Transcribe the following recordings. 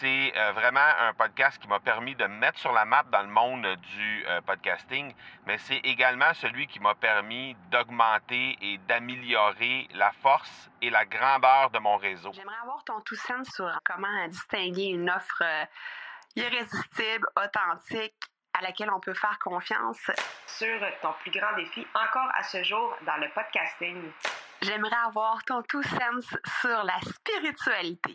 c'est euh, vraiment un podcast qui m'a permis de me mettre sur la map dans le monde du euh, podcasting, mais c'est également celui qui m'a permis d'augmenter et d'améliorer la force et la grandeur de mon réseau. J'aimerais avoir ton tout sens sur comment distinguer une offre euh, irrésistible, authentique, à laquelle on peut faire confiance. Sur ton plus grand défi encore à ce jour dans le podcasting. J'aimerais avoir ton tout sens sur la spiritualité.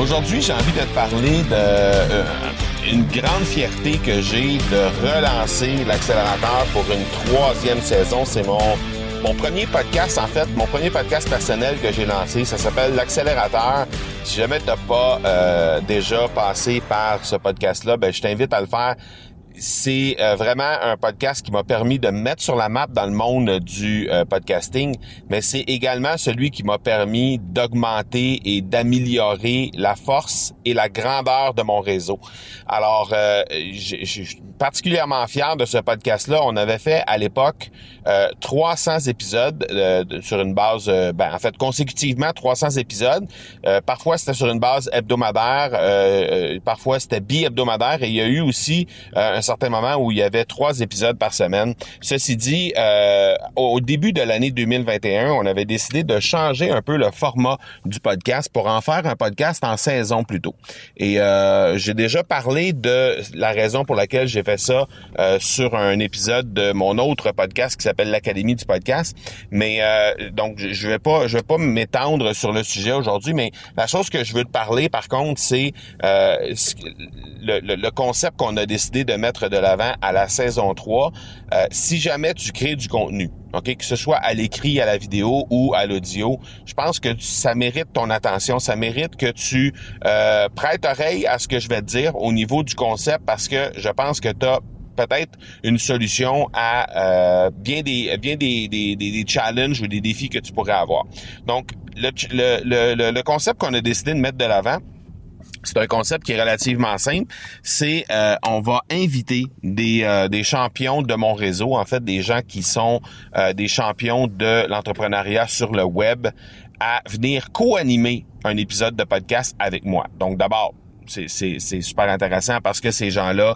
Aujourd'hui, j'ai envie de te parler de euh, grande fierté que j'ai de relancer l'accélérateur pour une troisième saison. C'est mon mon premier podcast, en fait, mon premier podcast personnel que j'ai lancé, ça s'appelle l'accélérateur. Si jamais tu n'as pas euh, déjà passé par ce podcast-là, ben je t'invite à le faire c'est euh, vraiment un podcast qui m'a permis de me mettre sur la map dans le monde du euh, podcasting, mais c'est également celui qui m'a permis d'augmenter et d'améliorer la force et la grandeur de mon réseau. Alors, euh, je suis particulièrement fier de ce podcast-là. On avait fait à l'époque 300 épisodes sur une base, ben, en fait, consécutivement 300 épisodes. parfois, c'était sur une base hebdomadaire, parfois c'était bi-hebdomadaire, et il y a eu aussi certain moment où il y avait trois épisodes par semaine. Ceci dit, euh, au début de l'année 2021, on avait décidé de changer un peu le format du podcast pour en faire un podcast en saison plutôt. Et euh, j'ai déjà parlé de la raison pour laquelle j'ai fait ça euh, sur un épisode de mon autre podcast qui s'appelle l'Académie du podcast. Mais donc je vais pas je vais pas m'étendre sur le sujet aujourd'hui, mais la chose que je veux te parler par contre, c'est le, le concept qu'on a décidé de mettre de l'avant à la saison 3. Euh, si jamais tu crées du contenu, OK, que ce soit à l'écrit, à la vidéo ou à l'audio, je pense que ça mérite ton attention, ça mérite que tu euh, prêtes oreille à ce que je vais te dire au niveau du concept parce que je pense que tu as peut-être une solution à euh, bien des challenges ou des défis que tu pourrais avoir. Donc le, le concept qu'on a décidé de mettre de l'avant, c'est un concept qui est relativement simple. C'est euh, on va inviter des, euh, des champions de mon réseau, en fait des gens qui sont euh, des champions de l'entrepreneuriat sur le web, à venir co-animer un épisode de podcast avec moi. Donc d'abord, c'est super intéressant parce que ces gens-là,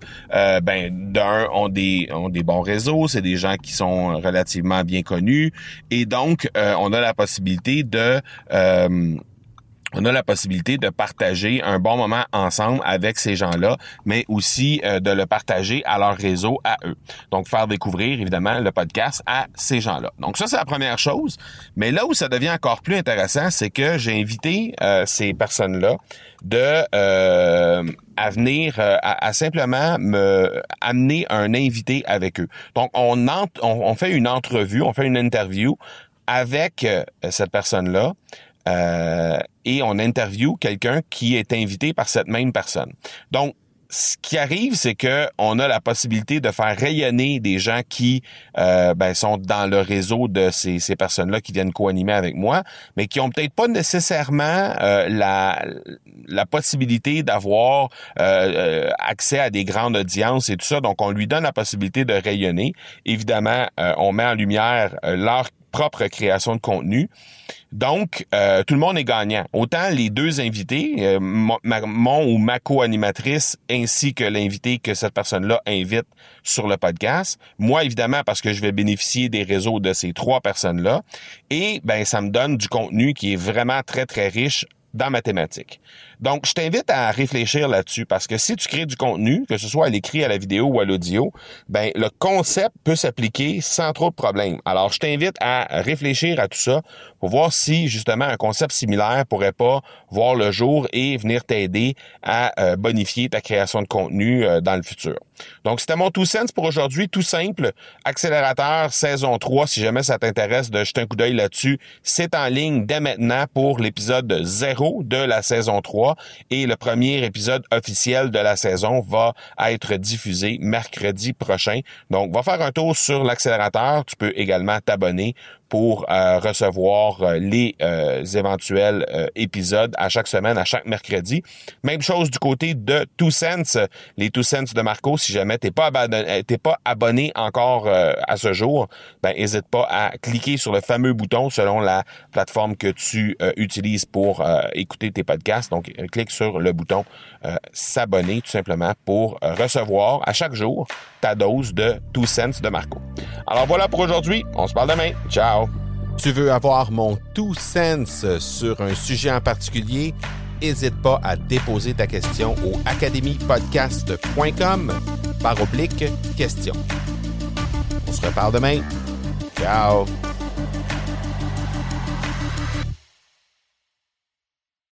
ben d'un ont des ont des bons réseaux, c'est des gens qui sont relativement bien connus et donc on a la possibilité de on a la possibilité de partager un bon moment ensemble avec ces gens-là, mais aussi euh, de le partager à leur réseau, à eux. Donc, faire découvrir, évidemment, le podcast à ces gens-là. Donc, ça, c'est la première chose. Mais là où ça devient encore plus intéressant, c'est que j'ai invité euh, ces personnes-là de euh, à venir à, simplement me amener un invité avec eux. Donc on, on fait une entrevue, on fait une interview avec cette personne-là euh, et on interviewe quelqu'un qui est invité par cette même personne. Donc, ce qui arrive, c'est que on a la possibilité de faire rayonner des gens qui euh, ben, sont dans le réseau de ces, ces personnes-là qui viennent co-animer avec moi, mais qui ont peut-être pas nécessairement euh, la, la possibilité d'avoir accès à des grandes audiences et tout ça. Donc, on lui donne la possibilité de rayonner. Évidemment, on met en lumière leur propre création de contenu. Donc, euh, tout le monde est gagnant. Autant les deux invités, euh, mon ou ma co-animatrice, ainsi que l'invité que cette personne-là invite sur le podcast. Moi, évidemment, parce que je vais bénéficier des réseaux de ces trois personnes-là. Et ben, ça me donne du contenu qui est vraiment très, très riche dans ma thématique. Donc, je t'invite à réfléchir là-dessus parce que si tu crées du contenu, que ce soit à l'écrit, à la vidéo ou à l'audio, ben le concept peut s'appliquer sans trop de problèmes. Alors, je t'invite à réfléchir à tout ça pour voir si justement un concept similaire pourrait pas voir le jour et venir t'aider à euh, bonifier ta création de contenu euh, dans le futur. Donc, c'était mon tout sens pour aujourd'hui, tout simple. Accélérateur saison 3, si jamais ça t'intéresse de jeter un coup d'œil là-dessus, c'est en ligne dès maintenant pour l'épisode 0 De la saison 3 et le premier épisode officiel de la saison va être diffusé mercredi prochain. Donc, va faire un tour sur l'accélérateur. Tu peux également t'abonner pour euh, recevoir euh, les euh, éventuels épisodes à chaque semaine, à chaque mercredi. Même chose du côté de Two Cents, les Two Cents de Marco. Si jamais t'es pas abonné, t'es pas abonné encore à ce jour, ben n'hésite pas à cliquer sur le fameux bouton selon la plateforme que tu utilises pour écouter tes podcasts. Donc clique sur le bouton s'abonner tout simplement pour recevoir à chaque jour ta dose de Two Cents de Marco. Alors voilà pour aujourd'hui. On se parle demain. Ciao. Tu veux avoir mon Two Cents sur un sujet en particulier? N'hésite pas à déposer ta question au academypodcast.com par oblique question. On se reparle demain. Ciao.